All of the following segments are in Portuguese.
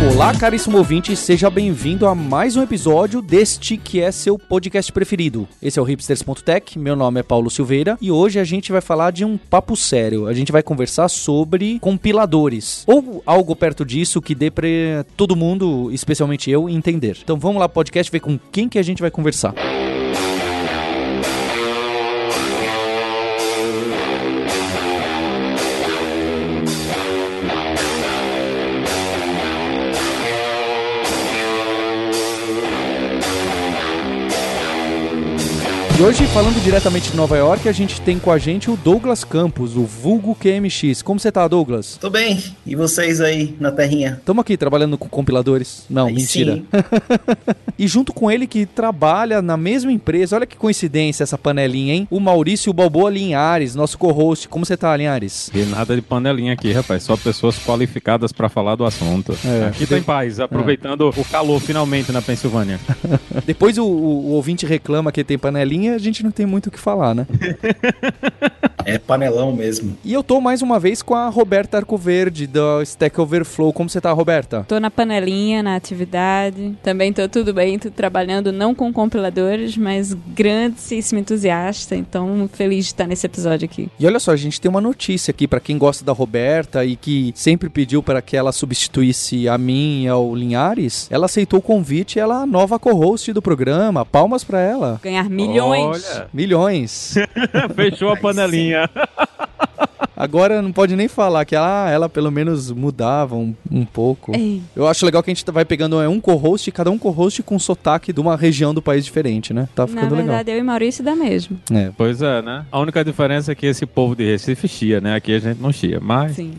Olá, caríssimo ouvinte, seja bem-vindo a mais um episódio deste que é seu podcast preferido. Esse é o hipsters.tech, meu nome é Paulo Silveira e hoje a gente vai falar de um papo sério. A gente vai conversar sobre compiladores ou algo perto disso que dê pra todo mundo, especialmente eu, entender. Então vamos lá, podcast, ver com quem que a gente vai conversar. E hoje, falando diretamente de Nova York, a gente tem com a gente o Douglas Campos, o vulgo QMX. Como você tá, Douglas? Tô bem. E vocês aí na terrinha? Estamos aqui trabalhando com compiladores. Não, Aí mentira. e junto com ele que trabalha na mesma empresa, olha que coincidência essa panelinha, hein? O Maurício Balboa Linhares, nosso co-host. Como você tá, Linhares? E nada de panelinha aqui, rapaz. Só pessoas qualificadas pra falar do assunto. É. Aqui tá em paz, aproveitando o calor finalmente na Pensilvânia. Depois o, o- o ouvinte reclama que tem panelinha, a gente não tem muito o que falar, né? É panelão mesmo. E eu tô mais uma vez com a Roberta Arcoverde, da Stack Overflow. Como você tá, Roberta? Tô na panelinha, na atividade. Também tô tudo bem, tô trabalhando não com compiladores, mas grandíssimo entusiasta. Então, feliz de estar nesse episódio aqui. E olha só, a gente tem uma notícia aqui pra quem gosta da Roberta e que sempre pediu para que ela substituísse a mim e ao Linhares. Ela aceitou o convite, ela é a nova co-host do programa. Palmas pra ela. Ganhar milhões. Olha, Milhões. fechou a panelinha. Agora não pode nem falar que ela, ela pelo menos mudava um, um pouco. Ei, Eu acho legal que a gente vai pegando é, um co-host, cada um co-host com sotaque de uma região do país diferente, né? Tá na ficando verdade, eu e Maurício dá mesmo. legal. É. Pois é, né? A única diferença é que esse povo de Recife chia, né? Aqui a gente não chia, mas Sim.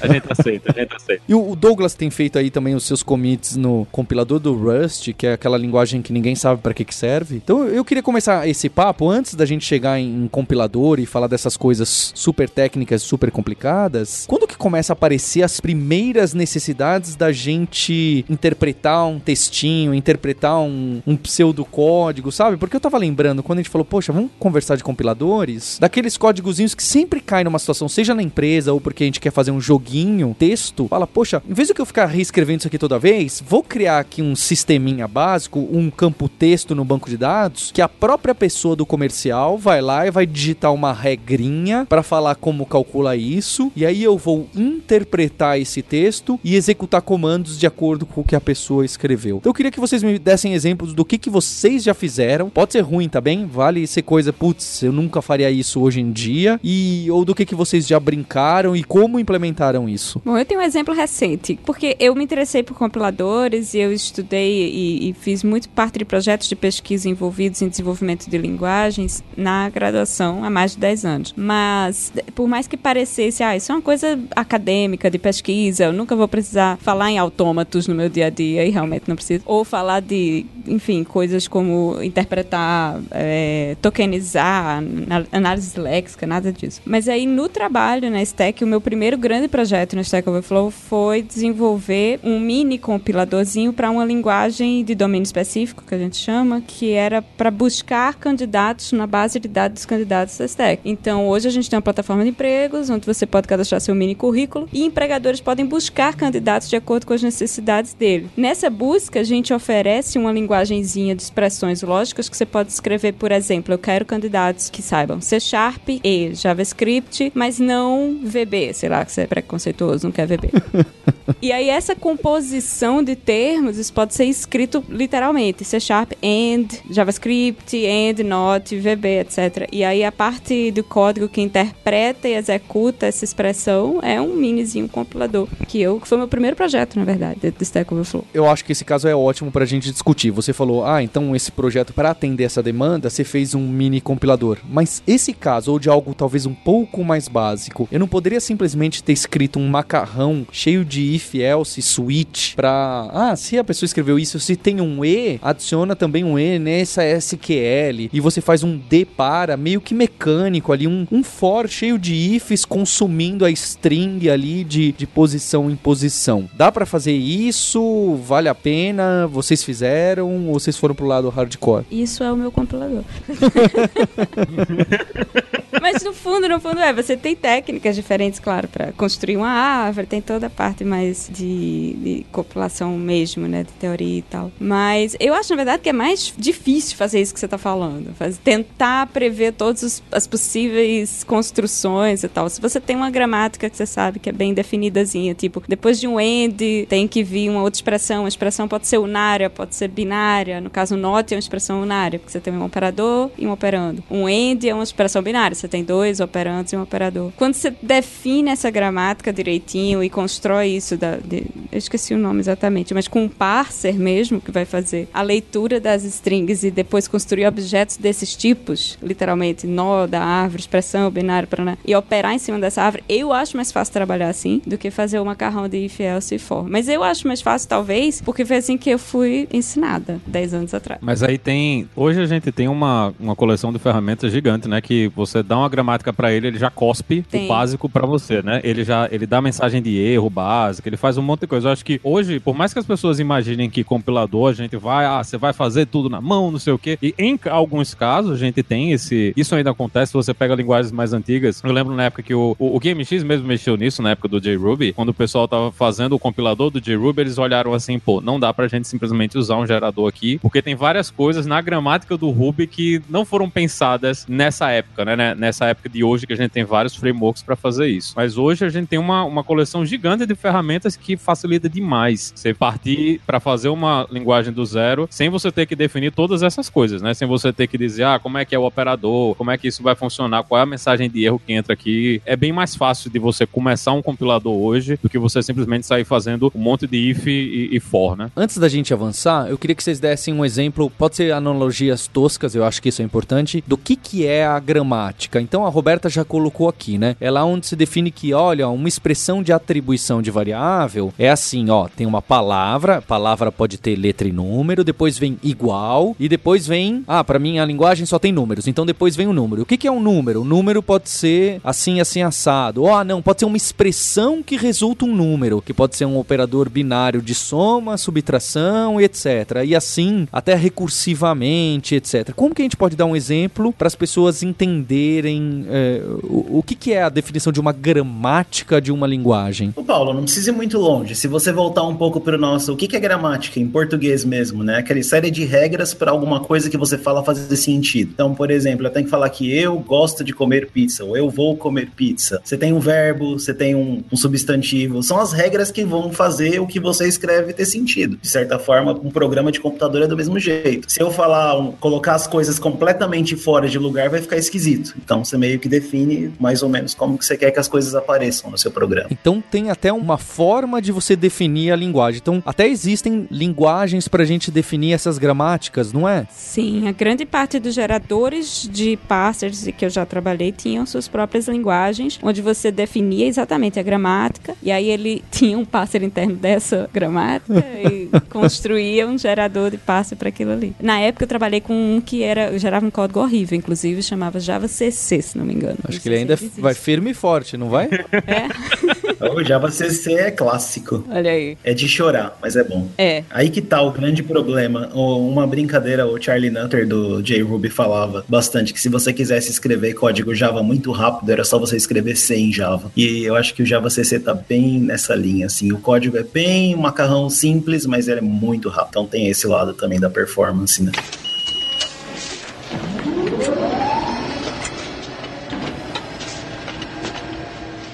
a gente aceita, a gente aceita. E o o Douglas tem feito aí também os seus commits no compilador do Rust, que é aquela linguagem que ninguém sabe para que que serve. Então eu queria começar esse papo antes da gente chegar em, em compilador e falar dessas coisas super técnicas, super complicadas. Quando que começa a aparecer as primeiras necessidades da gente interpretar um textinho, interpretar um, um pseudocódigo, sabe? Porque eu tava lembrando quando a gente falou, poxa, vamos conversar de compiladores, daqueles códigozinhos que sempre caem numa situação, seja na empresa ou porque a gente quer fazer um joguinho, texto, fala, poxa, em vez que eu ficar reescrevendo isso aqui toda vez, vou criar aqui um sisteminha básico, um campo texto no banco de dados, que a própria pessoa do comercial vai lá e vai digitar uma regrinha para falar como calcula isso, e aí eu vou interpretar esse texto e executar comandos de acordo com o que a pessoa escreveu. Então eu queria que vocês me dessem exemplos do que, que vocês já fizeram. Pode ser ruim, tá bem? Vale ser coisa, putz, eu nunca faria isso hoje em dia. E ou do que, que vocês já brincaram e como implementaram isso. Bom, eu tenho um exemplo recente, porque eu me interessei por compiladores e eu estudei e, e fiz muito parte de projetos de pesquisa envolvidos em desenvolvimento de linguagens na graduação há mais de 10 anos. Mas, por mais que parecesse, ah, isso é uma coisa acadêmica, de pesquisa, eu nunca vou precisar falar em autômatos no meu dia a dia, e realmente não preciso. Ou falar de, enfim, coisas como interpretar, é, tokenizar, análise léxica, nada disso. Mas aí, no trabalho na Stack, o meu primeiro grande projeto na Stack Overflow foi desenvolver um mini compiladorzinho para uma linguagem de domínio específico, que a gente chama, que era para buscar candidatos na base de dados dos candidatos da Stack. Então, hoje a gente tem uma plataforma de empregos, onde você pode cadastrar seu mini currículo e empregadores podem buscar candidatos de acordo com as necessidades dele. Nessa busca, a gente oferece uma linguagenzinha de expressões lógicas que você pode escrever, por exemplo, eu quero candidatos que saibam C Sharp e JavaScript, mas não VB, sei lá, que você é preconceituoso, não quer VB. E aí essa composição de termos, isso pode ser escrito literalmente, C Sharp and JavaScript and not VB, etc. E aí a parte do código que interpreta e executa essa expressão é um minizinho compilador, que eu que foi meu primeiro projeto, na verdade, do Stack Overflow. Eu acho que esse caso é ótimo pra gente discutir. Você falou, ah, então esse projeto para atender essa demanda, você fez um mini compilador. Mas esse caso, ou de algo talvez um pouco mais básico, eu não poderia simplesmente ter escrito um macarrão cheio de if else, switch pra. Ah, se a pessoa escreveu isso, se tem um E, adiciona também um E nessa SQL. E você faz um D para, meio que mecânico ali, um, um for cheio de ifs consumindo a string ali de, de posição em posição. Dá pra fazer isso? Vale a pena? Vocês fizeram? Ou vocês foram pro lado hardcore? Isso é o meu compilador. Mas no fundo, no fundo é, você tem técnicas diferentes, claro, para construir uma árvore, tem toda a parte mais de, de compilação mesmo, né, de teoria e tal. Mas eu acho, na verdade, que é mais difícil fazer isso que você tá falando. Fazer, tentar prever todas as possíveis construções e tal. Se você tem uma gramática que você sabe que é bem definidazinha, tipo, depois de um end tem que vir uma outra expressão. A expressão pode ser unária, pode ser binária. No caso, not é uma expressão unária, porque você tem um operador e um operando. Um end é uma expressão binária, você tem dois operandos e um operador. Quando você define essa gramática direitinho e constrói isso da, de, eu esqueci o nome exatamente, mas com um parser mesmo que vai fazer a leitura das strings e depois construir objetos desses tipos, literalmente nó da árvore, expressão, binário, e operar em cima dessa árvore, eu acho mais fácil trabalhar assim do que fazer o macarrão de if, else e for. Mas eu acho mais fácil, talvez, porque foi assim que eu fui ensinada 10 anos atrás. Mas aí tem. Hoje a gente tem uma, uma coleção de ferramentas gigante, né? Que você dá uma gramática pra ele, ele já cospe Tem. o básico pra você, né? Ele já ele dá mensagem de erro básica, ele faz um monte de coisa. Eu acho que hoje, por mais que as pessoas imaginem que compilador a gente vai, ah, você vai fazer tudo na mão, não sei o quê. E em alguns casos a gente tem esse. Isso ainda acontece você pega linguagens mais antigas. Eu lembro na época que o, o, o GameX mesmo mexeu nisso, na época do JRuby, quando o pessoal tava fazendo o compilador do JRuby, eles olharam assim, pô, não dá pra gente simplesmente usar um gerador aqui, porque tem várias coisas na gramática do Ruby que não foram pensadas nessa época, né? né, Nessa época de hoje que a gente tem vários frameworks pra fazer isso. Mas hoje a gente tem uma, uma coleção gigante de ferramentas que facilita demais você partir pra fazer uma linguagem do zero sem você ter que definir todas essas coisas, né? Sem você ter que dizer, ah, como é que é o operador, como é que isso vai funcionar, qual é a mensagem de erro que entra aqui. É bem mais fácil de você começar um compilador hoje do que você simplesmente sair fazendo um monte de if e, e for, né? Antes da gente avançar, eu queria que vocês dessem um exemplo, pode ser analogias toscas, eu acho que isso é importante, do que, que é a gramática. Então a Roberta já colocou aqui, né? É lá onde se define que, olha, uma expressão de atribuição de variável é assim, ó, tem uma palavra, palavra pode ter letra e número, depois vem igual e depois vem, ah, para mim a linguagem só tem números, então depois vem o número. O que, que é um número? O número pode ser assim, assim, assado. Ou, não, pode ser uma expressão que resulta um número, que pode ser um operador binário de soma, subtração etc. E assim, até recursivamente, etc. Como que a gente pode dar um exemplo para as pessoas entenderem é, o, o que, que é a definição de uma gramática de uma linguagem? Ô Paulo, não precisa ir muito longe. Se você voltar um pouco para o nosso, o que, que é gramática em português mesmo, né? Aquela série de regras para alguma coisa que você fala fazer sentido. Então, por exemplo, eu tenho que falar que eu gosto de comer pizza, ou eu vou comer pizza. Você tem um verbo, você tem um, um substantivo. São as regras que vão fazer o que você escreve ter sentido. De certa forma, um programa de computador é do mesmo jeito. Se eu falar, um, colocar as coisas completamente fora de lugar, vai ficar esquisito. Então, você meio que define mais ou menos como que você quer que as coisas apareçam no seu programa. Então tem até uma forma de você definir a linguagem. Então até existem linguagens para a gente definir essas gramáticas, não é? Sim, a grande parte dos geradores de parsers que eu já trabalhei tinham suas próprias linguagens, onde você definia exatamente a gramática, e aí ele tinha um parser interno dessa gramática e construía um gerador de parser para aquilo ali. Na época eu trabalhei com um que era gerava um código horrível, inclusive chamava Java CC, se não me engano. Acho que ele ainda existe. vai firme e forte, não vai? É, O Java CC é clássico. olha aí. É de chorar, mas é bom. É. Aí que tá o grande problema. Uma brincadeira, o Charlie Nutter do JRuby falava bastante que se você quisesse escrever código Java muito rápido, era só você escrever C em Java. E eu acho que o Java CC tá bem nessa linha, assim. O código é bem um macarrão simples, mas ele é muito rápido. Então tem esse lado também da performance, né?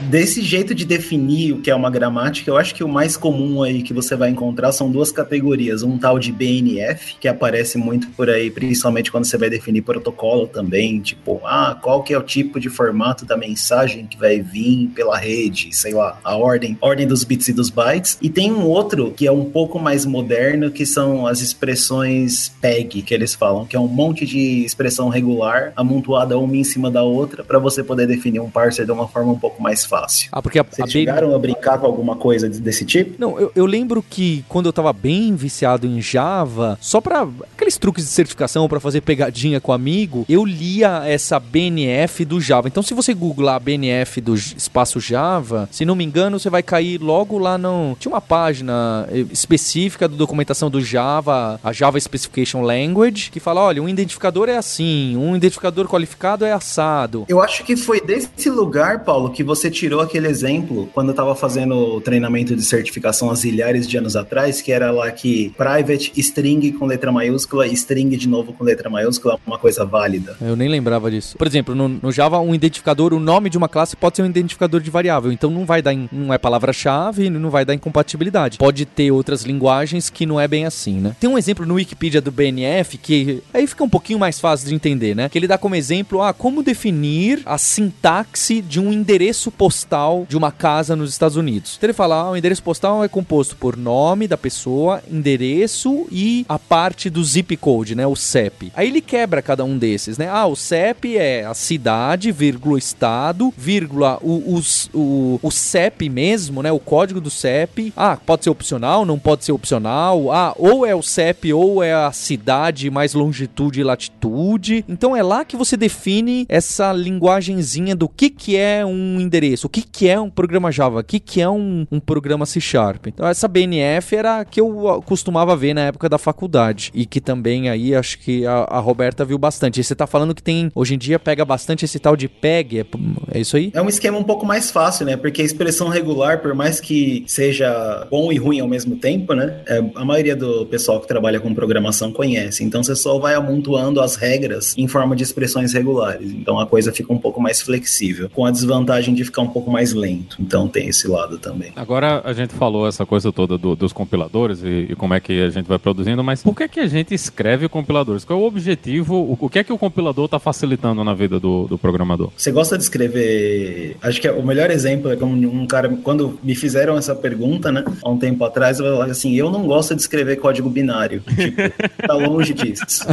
Desse jeito de definir o que é uma gramática, eu acho que o mais comum aí que você vai encontrar são duas categorias. Um tal de BNF, que aparece muito por aí, principalmente quando você vai definir protocolo também, tipo, ah, qual que é o tipo de formato da mensagem que vai vir pela rede, sei lá, a ordem, ordem dos bits e dos bytes. E tem um outro que é um pouco mais moderno, que são as expressões PEG, que eles falam, que é um monte de expressão regular amontoada uma em cima da outra para você poder definir um parser de uma forma um pouco mais fácil. Fácil. Ah, porque a, Vocês a chegaram a brincar com alguma coisa desse tipo? Não, eu, eu lembro que quando eu tava bem viciado em Java, só pra aqueles truques de certificação pra fazer pegadinha com amigo, eu lia essa BNF do Java. Então, se você googlar a BNF do espaço Java, se não me engano, você vai cair logo lá no. Tinha uma página eh, específica da documentação do Java, a Java Specification Language, que fala: olha, um identificador é assim, um identificador qualificado é assado. Eu acho que foi desse lugar, Paulo, que você tirou aquele exemplo quando eu tava fazendo o treinamento de certificação há zilhares de anos atrás, que era lá que private string com letra maiúscula e string de novo com letra maiúscula é uma coisa válida. Eu nem lembrava disso. Por exemplo, no, no Java, um identificador, o nome de uma classe pode ser um identificador de variável. Então não vai dar, in- não é palavra-chave não vai dar incompatibilidade. Pode ter outras linguagens que não é bem assim, né? Tem um exemplo no Wikipedia do BNF que aí fica um pouquinho mais fácil de entender, né? Que ele dá como exemplo, ah, como definir a sintaxe de um endereço postal de uma casa nos Estados Unidos. Então ele fala, ah, o endereço postal é composto por nome da pessoa, endereço e a parte do zip code, né? O CEP. Aí ele quebra cada um desses, né? Ah, o CEP é a cidade, vírgula, estado, vírgula, o, os- o, o CEP mesmo, né? O código do CEP. Ah, pode ser opcional, não pode ser opcional. Ah, ou é o CEP ou é a cidade mais longitude e latitude. Então é lá que você define essa linguagenzinha do que que é um endereço, o que que é um programa Java, o que que é um, um programa C Sharp. Então essa BNF era a que eu ah, costumava ver na época da faculdade e que também aí acho que a, a Roberta viu bastante. E você tá falando que tem, hoje em dia pega bastante esse tal de PEG, é, é isso aí? É um esquema um pouco mais fácil, né? Porque a expressão regular, por mais que seja bom e ruim ao mesmo tempo, né? é, a maioria do pessoal que trabalha com programação conhece. Então você só vai amontoando as regras em forma de expressões regulares. Então a coisa fica um pouco mais flexível, com a desvantagem de ficar um pouco mais lento. Então tem esse lado também. Agora a gente falou essa coisa toda do- dos compiladores e, e como é que a gente vai produzindo, mas por que, que a gente escreve compiladores? Qual é o objetivo? O, o que é que o compilador está facilitando na vida do, do programador? Você gosta de escrever? Acho que é o melhor exemplo é como um cara, quando me fizeram essa pergunta, né, há um tempo atrás, eu falei assim: eu não gosto de escrever código binário. Tipo, tá longe disso.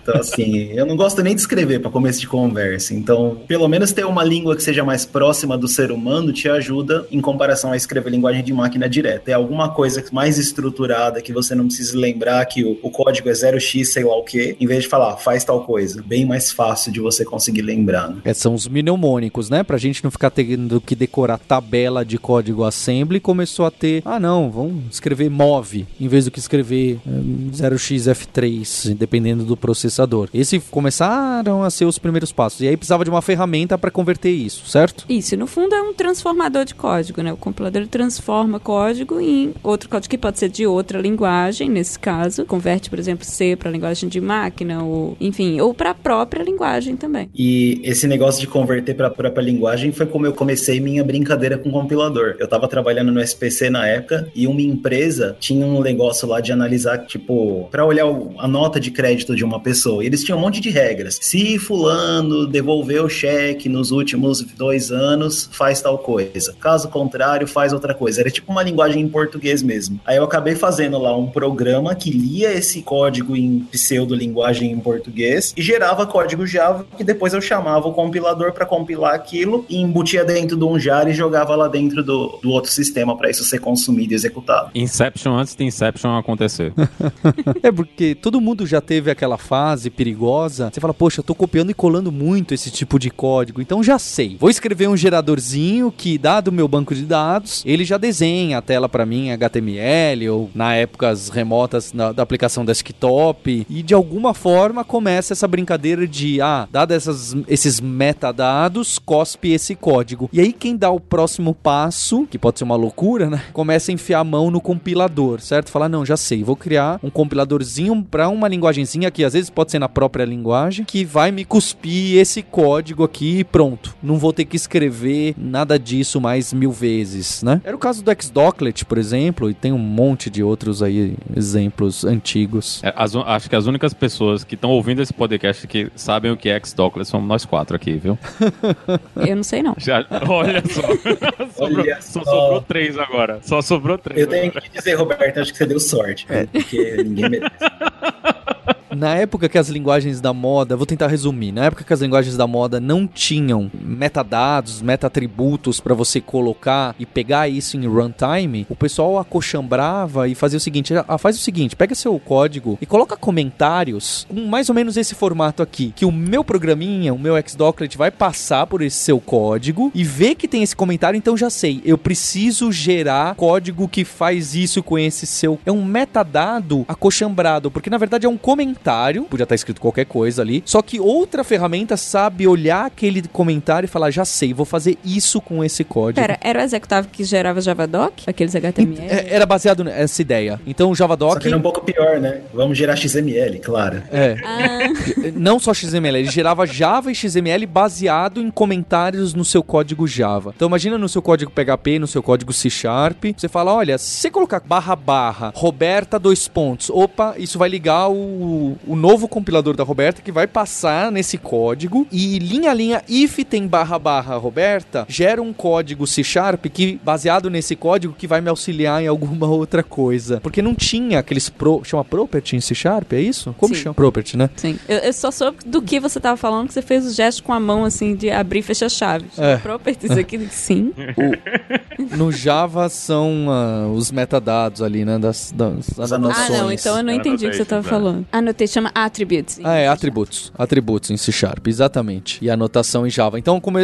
Então, assim, eu não gosto nem de escrever para começo de conversa. Então, pelo menos ter uma língua que seja mais próxima do ser humano te ajuda em comparação a escrever linguagem de máquina direta. É alguma coisa mais estruturada que você não precisa lembrar que o, o código é 0x, sei lá o quê, em vez de falar, faz tal coisa. Bem mais fácil de você conseguir lembrar, né? É, são os mnemônicos, né? Pra gente não ficar tendo que decorar tabela de código assembly, começou a ter, ah não, vamos escrever move, em vez do que escrever hum, 0xF3, dependendo do processador. Esses começaram a ser os primeiros passos. E aí precisava de uma ferramenta pra converter isso, certo? Isso, no fundo é um transformador de código, né? O compilador transforma código em outro código que pode ser de outra linguagem, nesse caso, converte, por exemplo, C para linguagem de máquina ou, enfim, ou para a própria linguagem também. E esse negócio de converter para a própria linguagem foi como eu comecei minha brincadeira com compilador. Eu estava trabalhando no SPC na época e uma empresa tinha um negócio lá de analisar, tipo, para olhar a nota de crédito de uma pessoa. E eles tinham um monte de regras. Se fulano devolveu o cheque nos últimos dois anos, faz tal coisa. Caso contrário, faz outra coisa. Era tipo uma linguagem em português mesmo. Aí eu acabei fazendo lá um programa que lia esse código em pseudo-linguagem em português e gerava código Java que depois eu chamava o compilador para compilar aquilo e embutia dentro de um jar e jogava lá dentro do, do outro sistema para isso ser consumido e executado. Inception antes de Inception acontecer. É porque todo mundo já teve aquela fase perigosa. Você fala, poxa, eu tô copiando e colando muito esse tipo de código, então já sei. Vou escrever um que, dado o meu banco de dados, ele já desenha a tela pra mim em HTML ou na épocas remotas na- da aplicação desktop e de alguma forma começa essa brincadeira de, ah, dado essas, esses metadados, cospe esse código. E aí quem dá o próximo passo, que pode ser uma loucura, né? Começa a enfiar a mão no compilador, certo? Falar, não, já sei, vou criar um compiladorzinho pra uma linguagenzinha que às vezes pode ser na própria linguagem, que vai me cuspir esse código aqui e pronto. Não vou ter que escrever nada disso mais mil vezes, né? Era o caso do Xdocklet, por exemplo, e tem um monte de outros aí exemplos antigos. É, as acho que as únicas pessoas que estão ouvindo esse podcast que sabem o que é Xdocklet somos nós quatro aqui, viu? Eu não sei não. Já- olha só. sobrou, Olha só só. sobrou três agora. Só sobrou três. Eu tenho agora. que dizer, Roberto, acho que você deu sorte, porque ninguém merece. Na época que as linguagens da moda, vou tentar resumir, na época que as linguagens da moda não tinham metadados, meta-atributos para você colocar e pegar isso em runtime, o pessoal acochambrava e fazia o seguinte, ah, faz o seguinte, pega seu código e coloca comentários com mais ou menos esse formato aqui, que o meu programinha, o meu Xdocklet vai passar por esse seu código e ver que tem esse comentário, então já sei, eu preciso gerar código que faz isso com esse seu. É um metadado acochambrado, porque na verdade é um comentário, podia estar escrito qualquer coisa ali, só que outra ferramenta sabe olhar aquele comentário e falar, já sei, vou fazer isso com esse código. Pera, era o executável que gerava Javadoc? Aqueles HTML? É, Era baseado nessa ideia. Então o Só Javadoc. que era um pouco pior, né? Vamos gerar XML, claro. É. Ah, Não só XML, ele gerava Java e XML baseado em comentários no seu código Java. Então imagina no seu código PHP, no seu código C Sharp, você fala, olha, se você colocar barra barra, Roberta dois pontos, opa, isso vai ligar o, o novo compilador da Roberta que vai passar nesse código e linha a linha, if tem barra barra Roberta, gera um código C Sharp que, baseado nesse código, que vai me auxiliar em alguma outra coisa. Porque não tinha aqueles pro, chama property em C Sharp, é isso? Como Sim. chama? Property, né? sim. Eu, eu só soube do que você tava falando, que você fez o gesto com a mão, assim, de abrir e fechar chaves. É. Properties aqui, sim. No Java são ah, os metadados ali, né? Das, das As Ah, anotações. não, então eu não entendi o que você tava Annotations, falando. Anotei, chama attributes. Ah, é, atributos. Atributos em C Sharp, exatamente. E anotação em Java. Então, como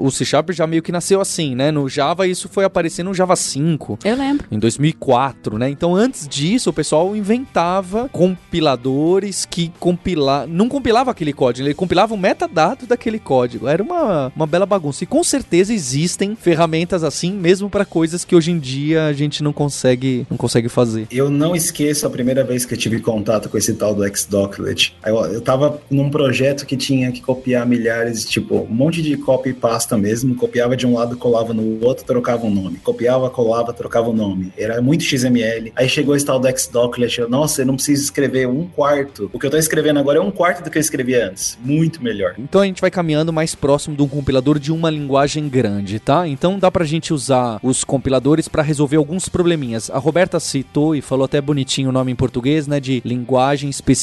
o C Sharp já meio que nasceu assim, né? No Java, isso foi aparecer no Java 5. Eu lembro. Em 2004, né? Então, antes disso, o pessoal inventava compiladores que compila... não compilava aquele código, ele compilava o metadado daquele código. Era uma, uma bela bagunça. E com certeza existem ferramentas assim, mesmo para coisas que hoje em dia a gente não consegue, não consegue fazer. Eu não esqueço a primeira vez que eu tive contato com esse tal do Xdocklet. Eu, eu tava num projeto que tinha que copiar milhares, tipo, um monte de copy e pasta mesmo. Copiava de um lado, colava no outro, trocava o nome. Copiava, colava, trocava o nome. Era muito XML. Aí chegou esse tal do Xdocklet. Eu, Nossa, eu não preciso escrever um quarto. O que eu tô escrevendo agora é um quarto do que eu escrevi antes. Muito melhor. Então a gente vai caminhando mais próximo de um compilador de uma linguagem grande, tá? Então dá pra gente usar os compiladores pra resolver alguns probleminhas. A Roberta citou e falou até bonitinho o nome em português, né, de linguagem específica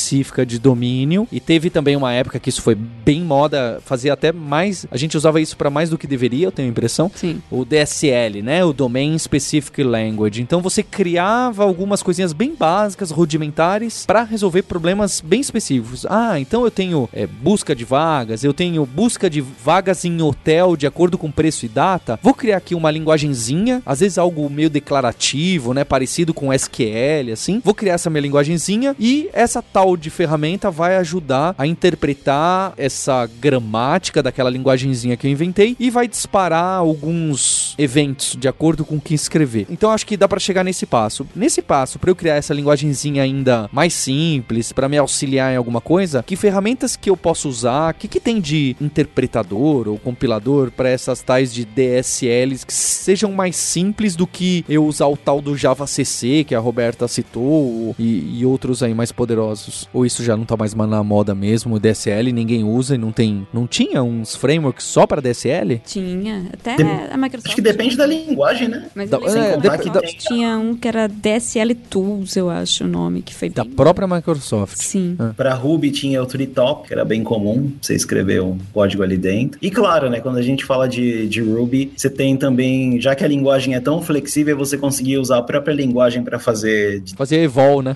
de domínio. E teve também uma época que isso foi bem moda, fazia até mais, a gente usava isso pra mais do que deveria, eu tenho a impressão. Sim. O DSL, né, o Domain Specific Language. Então você criava algumas coisinhas bem básicas, rudimentares, pra resolver problemas bem específicos. Ah, então eu tenho é, busca de vagas, eu tenho busca de vagas em hotel de acordo com preço e data. Vou criar aqui uma linguagenzinha, às vezes algo meio declarativo, né, parecido com SQL, assim. Vou criar essa minha linguagenzinha e essa tal de ferramenta vai ajudar a interpretar essa gramática daquela linguagenzinha que eu inventei e vai disparar alguns eventos de acordo com o que escrever. Então acho que dá pra chegar nesse passo. Nesse passo, pra eu criar essa linguagenzinha ainda mais simples, pra me auxiliar em alguma coisa, que ferramentas que eu posso usar? O que, que tem de interpretador ou compilador pra essas tais de DSLs que sejam mais simples do que eu usar o tal do Java CC que a Roberta citou e, e outros aí mais poderosos? Ou isso já não tá mais na moda mesmo? O DSL ninguém usa e não tem, não tinha uns frameworks só pra DSL? Tinha. Até Dem- a Microsoft. Acho que depende da linguagem, né? Mas Da- é, Microsoft da- tinha um que era DSL Tools, eu acho o nome, que foi Da bem- própria Microsoft. Sim. Para Ruby tinha o Treetop, que era bem comum você escrever um código ali dentro. E claro, né, quando a gente fala de, de Ruby, você tem também, já que a linguagem é tão flexível, você conseguir usar a própria linguagem para fazer, de- Fazer evol, né?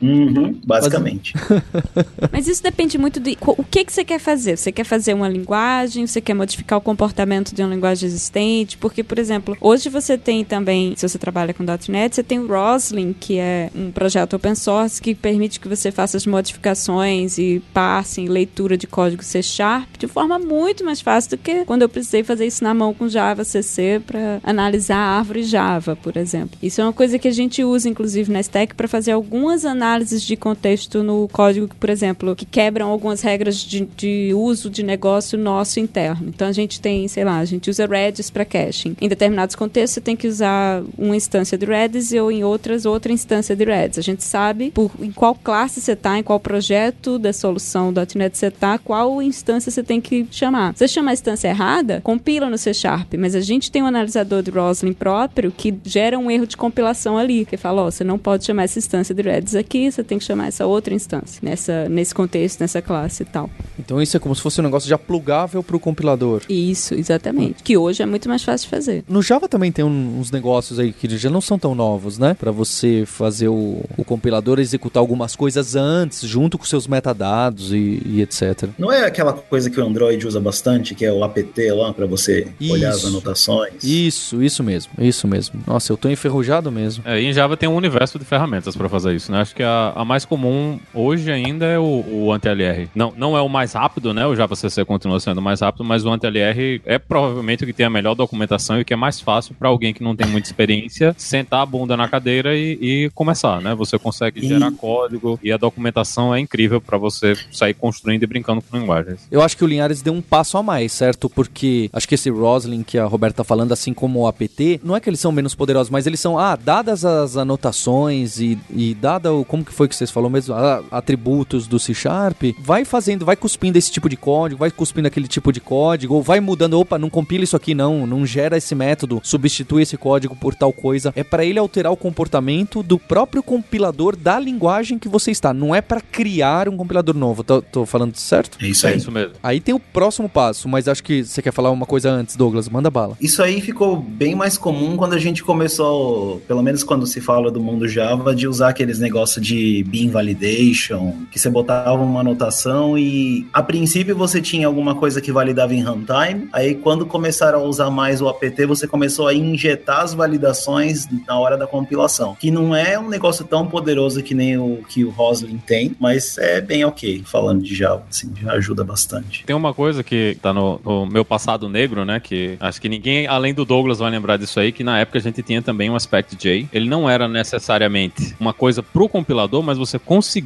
Uhum, basicamente. Mas isso depende muito de co- o que, que você quer fazer. Você quer fazer uma linguagem, você quer modificar o comportamento de uma linguagem existente, porque, por exemplo, hoje você tem também, se você trabalha com .NET, você tem o Roslyn, que é um projeto open source que permite que você faça as modificações e passe em leitura de código C Sharp de forma muito mais fácil do que quando eu precisei fazer isso na mão com Java CC para analisar a árvore Java, por exemplo. Isso é uma coisa que a gente usa, inclusive, na Stack para fazer algumas análises de contexto no código, por exemplo, que quebram algumas regras de, de uso de negócio nosso interno. Então a gente tem, sei lá, a gente usa Redis para caching. Em determinados contextos você tem que usar uma instância de Redis ou em outras outra instância de Redis. A gente sabe por, em qual classe você está, em qual projeto da solução .NET você está, qual instância você tem que chamar. Se você chama a instância errada, compila no C Sharp, mas a gente tem um analisador de Roslyn próprio que gera um erro de compilação ali, que fala, ó, você não pode chamar essa instância de Redis aqui, você tem que chamar essa outra outra instância, nessa, nesse contexto, nessa classe e tal. Então isso é como se fosse um negócio já plugável para o compilador. Isso, exatamente. Que hoje é muito mais fácil de fazer. No Java também tem uns negócios aí que já não são tão novos, né? Para você fazer o, o, compilador executar algumas coisas antes, junto com seus metadados e, e, etc. Não é aquela coisa que o Android usa bastante, que é o apt lá para você isso. olhar as anotações? Isso, isso mesmo, isso mesmo. Nossa, eu tô enferrujado mesmo. É, e em Java tem um universo de ferramentas para fazer isso, né? Acho que a, a, mais comum hoje ainda é o, o anti-LR. Não, não é o mais rápido, né? O Java CC continua sendo mais rápido, mas o anti-LR é provavelmente o que tem a melhor documentação e o que é mais fácil para alguém que não tem muita experiência sentar a bunda na cadeira e, e começar, né? Você consegue e... gerar código e a documentação é incrível para você sair construindo e brincando com linguagens. Eu acho que o Linhares deu um passo a mais, certo? Porque acho que esse Roslyn que a Roberta tá falando, assim como o APT, não é que eles são menos poderosos, mas eles são, ah, dadas as anotações e, e dada o, como que foi que vocês falou mesmo, atributos do C Sharp, vai fazendo, vai cuspindo esse tipo de código, vai cuspindo aquele tipo de código, ou vai mudando, opa, não compila isso aqui não, não gera esse método, substitui esse código por tal coisa. É para ele alterar o comportamento do próprio compilador da linguagem que você está, não é para criar um compilador novo. Tô, tô falando certo? É isso aí. É isso mesmo. Aí tem o próximo passo, mas acho que você quer falar uma coisa antes, Douglas, manda bala. Isso aí ficou bem mais comum quando a gente começou, pelo menos quando se fala do mundo Java, de usar aqueles negócios de bean validation, que você botava uma anotação e a princípio você tinha alguma coisa que validava em runtime, aí quando começaram a usar mais o apt, você começou a injetar as validações na hora da compilação, que não é um negócio tão poderoso que nem o que o Roslyn tem, mas é bem ok, falando de Java, assim, já ajuda bastante. Tem uma coisa que tá no, no meu passado negro, né, que acho que ninguém além do Douglas vai lembrar disso aí, que na época a gente tinha também um Aspect J. Ele não era necessariamente uma coisa pro compilador, mas você conseguia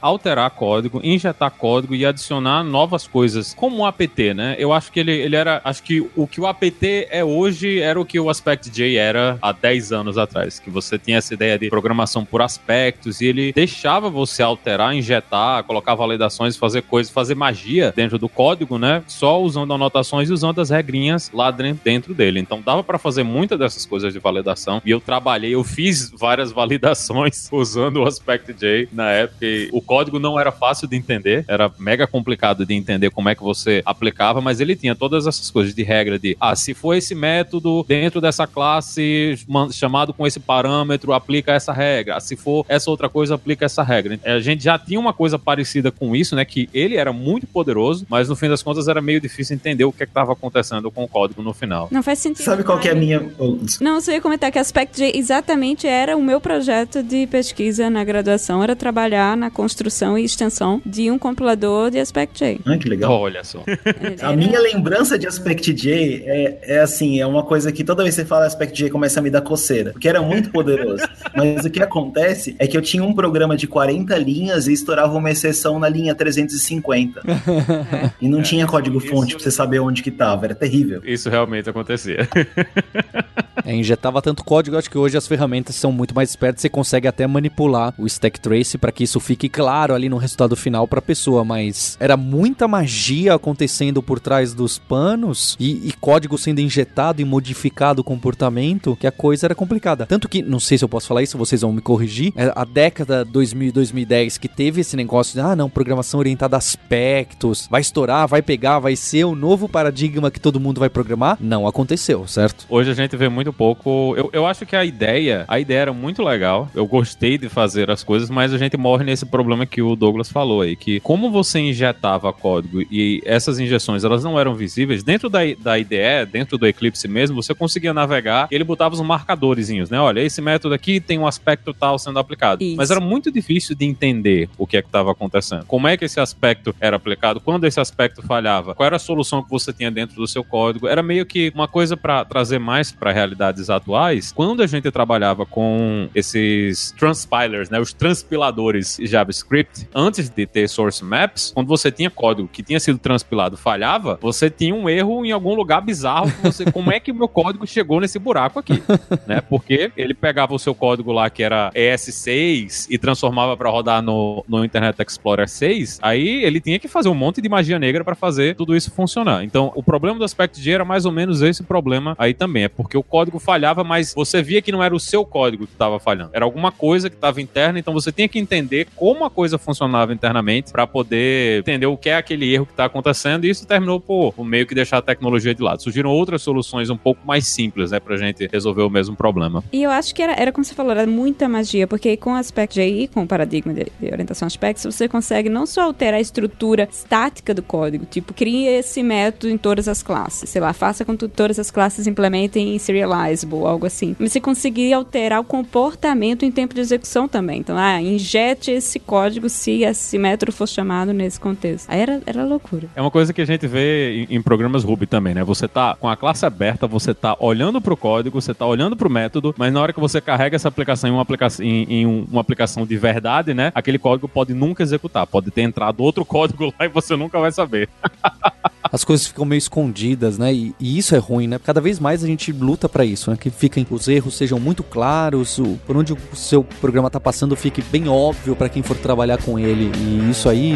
alterar código, injetar código e adicionar novas coisas, como o apt, né? Eu acho que ele, ele era, acho que o que o apt é hoje era o que o Aspect J era há 10 anos atrás, que você tinha essa ideia de programação por aspectos e ele deixava você alterar, injetar, colocar validações, fazer coisas, fazer magia dentro do código, né? Só usando anotações e usando as regrinhas lá dentro dele. Então dava para fazer muitas dessas coisas de validação e eu trabalhei, eu fiz várias validações usando o Aspect J na época. O código não era fácil de entender, era mega complicado de entender como é que você aplicava, mas ele tinha todas essas coisas de regra de, ah, se for esse método dentro dessa classe chamado com esse parâmetro, aplica essa regra. Se for essa outra coisa, aplica essa regra. A gente já tinha uma coisa parecida com isso, né? Que ele era muito poderoso, mas no fim das contas era meio difícil entender o que é estava acontecendo com o código no final. Não faz sentido. Sabe qual que é a minha. Não, só ia comentar que Aspect J exatamente era o meu projeto de pesquisa na graduação, era trabalhar na construção e extensão de um compilador de Aspect J. Ah, que legal. Olha só. Era... A minha lembrança de Aspect J é, é assim, é uma coisa que toda vez que você fala Aspect J começa a me dar coceira, porque era muito poderoso. Mas o que acontece é que eu tinha um programa de 40 linhas e estourava uma exceção na linha 350. É. E não é. tinha código-fonte pra você saber onde que tava, era terrível. Isso realmente acontecia. É, injetava tanto código, acho que hoje as ferramentas são muito mais espertas, você consegue até manipular o stack trace para que isso fique claro ali no resultado final para a pessoa, mas era muita magia acontecendo por trás dos panos e, e, código sendo injetado e modificado o comportamento, que a coisa era complicada. Tanto que, não sei se eu posso falar isso, vocês vão me corrigir, é a década 2000 2010 que teve esse negócio de, ah, não, programação orientada a aspectos, vai estourar, vai pegar, vai ser o novo paradigma que todo mundo vai programar, não aconteceu, certo? Hoje a gente vê muito pouco. Eu, eu acho que a ideia, a ideia era muito legal. Eu gostei de fazer as coisas, mas a gente morre nesse problema que o Douglas falou aí, que como você injetava código e essas injeções elas não eram visíveis, dentro da, da IDE, dentro do Eclipse mesmo, você conseguia navegar e ele botava os marcadorzinhos, né? Olha, esse método aqui tem um aspecto tal sendo aplicado. Isso. Mas era muito difícil de entender o que é que estava acontecendo. Como é que esse aspecto era aplicado? Quando esse aspecto falhava? Qual era a solução que você tinha dentro do seu código? Era meio que uma coisa para trazer mais para realidades atuais, quando a gente trabalhava com esses transpilers, né, os transpiladores JavaScript, antes de ter source maps, quando você tinha código que tinha sido transpilado falhava, você tinha um erro em algum lugar bizarro. Você, como é que o meu código chegou nesse buraco aqui? né? Porque ele pegava o seu código lá que era ES6 e transformava para rodar no, no Internet Explorer 6, aí ele tinha que fazer um monte de magia negra para fazer tudo isso funcionar. Então, o problema do Aspect J era mais ou menos esse problema aí também, é porque o código código falhava, mas você via que não era o seu código que estava falhando. Era alguma coisa que estava interna, então você tinha que entender como a coisa funcionava internamente para poder entender o que é aquele erro que está acontecendo. E isso terminou por, meio que deixar a tecnologia de lado. Surgiram outras soluções um pouco mais simples, né, pra gente resolver o mesmo problema. E eu acho que era, era como você falou, era muita magia, porque com o Aspect JI, com o paradigma de, de orientação aspectos, você consegue não só alterar a estrutura estática do código, tipo, cria esse método em todas as classes, sei lá, faça com que todas as classes implementem serializable, algo assim. Mas você conseguir alterar o comportamento em tempo de execução também. Então, ah, injete esse código se esse método for chamado nesse contexto. Aí era, era loucura. É uma coisa que a gente vê em, em programas Ruby também, né? Você tá com a classe aberta, você tá olhando pro código, você tá olhando pro método, mas na hora que você carrega essa aplicação em uma aplicação, em, em um, uma aplicação de verdade, né? Aquele código pode nunca executar. Pode ter entrado outro código lá e você nunca vai saber. As coisas ficam meio escondidas, né? E, e isso é ruim, né? Cada vez mais a gente luta para isso, né? Que fiquem os erros sejam muito claros, o, por onde o seu programa tá passando fique bem óbvio para quem for trabalhar com ele. E isso aí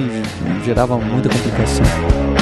gerava muita complicação.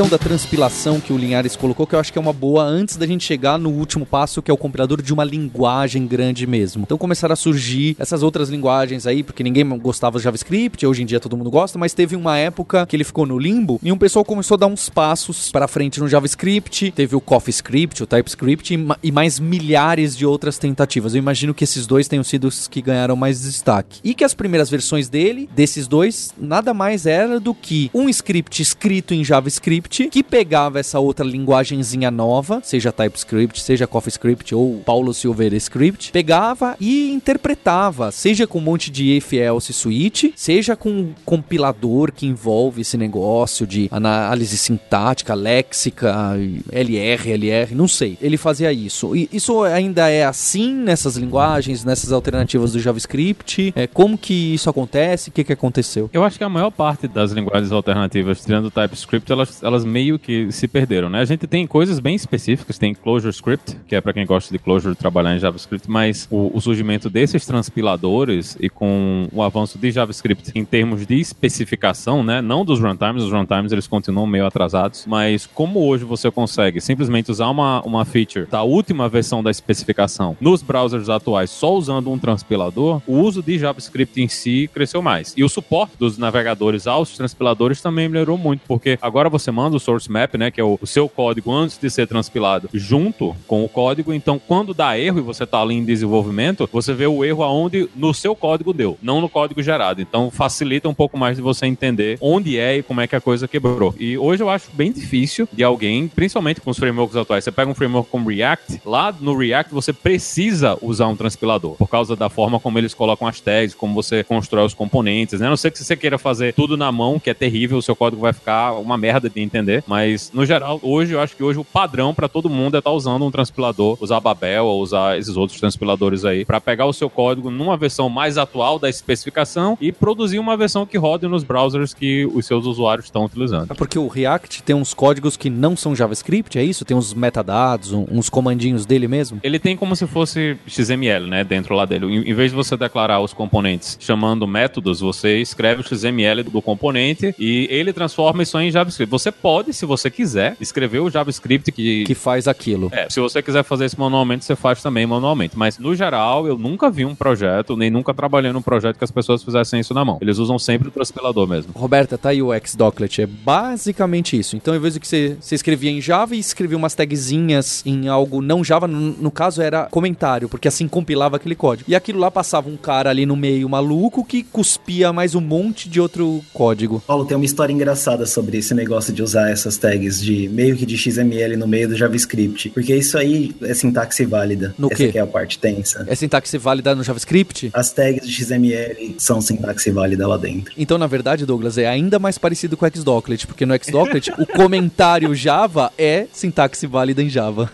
Então da transpilação que o Linhares colocou, que eu acho que é uma boa antes da gente chegar no último passo, que é o compilador de uma linguagem grande mesmo. Então começaram a surgir essas outras linguagens aí, porque ninguém gostava do JavaScript, hoje em dia todo mundo gosta, mas teve uma época que ele ficou no limbo e um pessoal começou a dar uns passos para frente no JavaScript, teve o CoffeeScript, o TypeScript e mais milhares de outras tentativas. Eu imagino que esses dois tenham sido os que ganharam mais destaque. E que as primeiras versões dele, desses dois, nada mais era do que um script escrito em JavaScript que pegava essa outra linguagenzinha nova, seja TypeScript, seja CoffeeScript ou Paulo Silveira Script, pegava e interpretava, seja com um monte de if else switch, seja com um compilador que envolve esse negócio de análise sintática, léxica, LR, LR, não sei. Ele fazia isso. E isso ainda é assim nessas linguagens, nessas alternativas do JavaScript? É, como que isso acontece? O que, que aconteceu? Eu acho que a maior parte das linguagens alternativas, tirando o TypeScript, elas, elas meio que se perderam, né? A gente tem coisas bem específicas, tem ClojureScript, que é para quem gosta de Clojure trabalhar em JavaScript, mas o, o surgimento desses transpiladores e com o avanço de JavaScript em termos de especificação, né? Não dos runtimes, os runtimes eles continuam meio atrasados, mas como hoje você consegue simplesmente usar uma, uma feature da última versão da especificação nos browsers atuais só usando um transpilador, o uso de JavaScript em si cresceu mais. E o suporte dos navegadores aos transpiladores também melhorou muito, porque agora você manda o source map, né, que é o, o seu código antes de ser transpilado, junto com o código. Então, quando dá erro e você está ali em desenvolvimento, você vê o erro aonde no seu código deu, não no código gerado. Então, facilita um pouco mais de você entender onde é e como é que a coisa quebrou. E hoje eu acho bem difícil de alguém, principalmente com os frameworks atuais, você pega um framework como React, lá no React você precisa usar um transpilador, por causa da forma como eles colocam as tags, como você constrói os componentes, né? A não ser que você queira fazer tudo na mão, que é terrível, o seu código vai ficar uma merda de entender, mas no geral, hoje eu acho que hoje o padrão para todo mundo é estar usando um transpilador, usar Babel ou usar esses outros transpiladores aí, para pegar o seu código numa versão mais atual da especificação e produzir uma versão que rode nos browsers que os seus usuários estão utilizando. É porque o React tem uns códigos que não são JavaScript, é isso? Tem uns metadados, uns comandinhos dele mesmo? Ele tem como se fosse XML, né, dentro lá dele. Em em vez de você declarar os componentes chamando métodos, você escreve o XML do componente e ele transforma isso em JavaScript. Você pode, se você quiser, escrever o JavaScript que... Que faz aquilo. É, se você quiser fazer isso manualmente, você faz também manualmente. Mas, no geral, eu nunca vi um projeto, nem nunca trabalhei num projeto que as pessoas fizessem isso na mão. Eles usam sempre o transpilador mesmo. Roberta, tá aí o Xdocklet. É basicamente isso. Então, em vez de que você, você escrevia em Java e escrevia umas tagzinhas em algo não Java, no, no caso era comentário, porque assim compilava aquele código. E aquilo lá passava um cara ali no meio maluco que cuspia mais um monte de outro código. Paulo, tem uma história engraçada sobre esse negócio de usar essas tags de meio que de XML no meio do JavaScript. Porque isso aí é sintaxe válida. No Essa quê? que é a parte tensa. É sintaxe válida no JavaScript? As tags de XML são sintaxe válida lá dentro. Então, na verdade, Douglas, é ainda mais parecido com o Xdocklet, porque no Xdocklet o comentário Java é sintaxe válida em Java.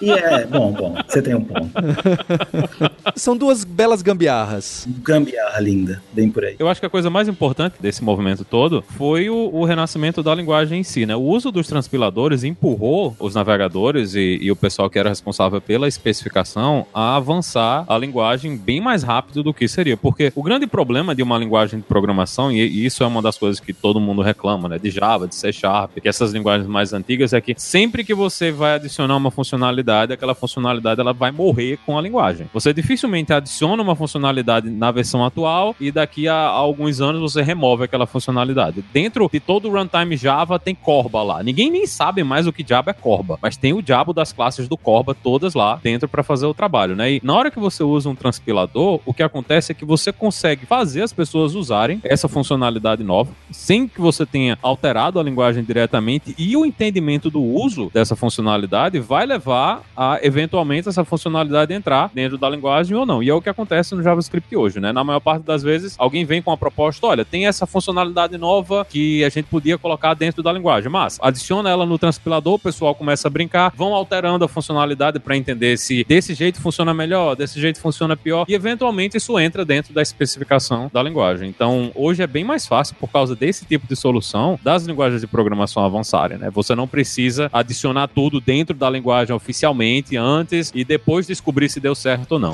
E é, bom, bom, você tem um ponto. São duas belas gambiarras. Gambiarra linda, bem por aí. Eu acho que a coisa mais importante desse movimento todo foi o, o renascimento da linguagem em si, né? O uso dos transpiladores empurrou os navegadores e, e o pessoal que era responsável pela especificação a avançar a linguagem bem mais rápido do que seria, porque o grande problema de uma linguagem de programação, e, e isso é uma das coisas que todo mundo reclama, né? De Java, de C Sharp, que essas linguagens mais antigas, é que sempre que você vai adicionar uma funcionalidade, aquela funcionalidade ela vai morrer com a linguagem. Você dificilmente adiciona uma funcionalidade na versão atual e daqui a alguns anos você remove aquela funcionalidade. Dentro de todo o runtime Java tem Corba lá. Ninguém nem sabe mais o que diabo é Corba, mas tem o diabo das classes do Corba todas lá dentro para fazer o trabalho, né? E na hora que você usa um transpilador, o que acontece é que você consegue fazer as pessoas usarem essa funcionalidade nova sem que você tenha alterado a linguagem diretamente e o entendimento do uso dessa funcionalidade vai levar a eventualmente essa funcionalidade entrar dentro da linguagem ou não. E é o que acontece no JavaScript hoje, né? Na maior parte das vezes, alguém vem com uma proposta, olha, tem essa funcionalidade nova que a gente podia colocar dentro da linguagem, mas adiciona ela no transpilador, o pessoal começa a brincar, vão alterando a funcionalidade para entender se desse jeito funciona melhor, desse jeito funciona pior, e eventualmente isso entra dentro da especificação da linguagem. Então, hoje é bem mais fácil por causa desse tipo de solução das linguagens de programação avançarem, né? Você não precisa adicionar tudo dentro da linguagem oficialmente antes e depois descobrir se deu certo ou não.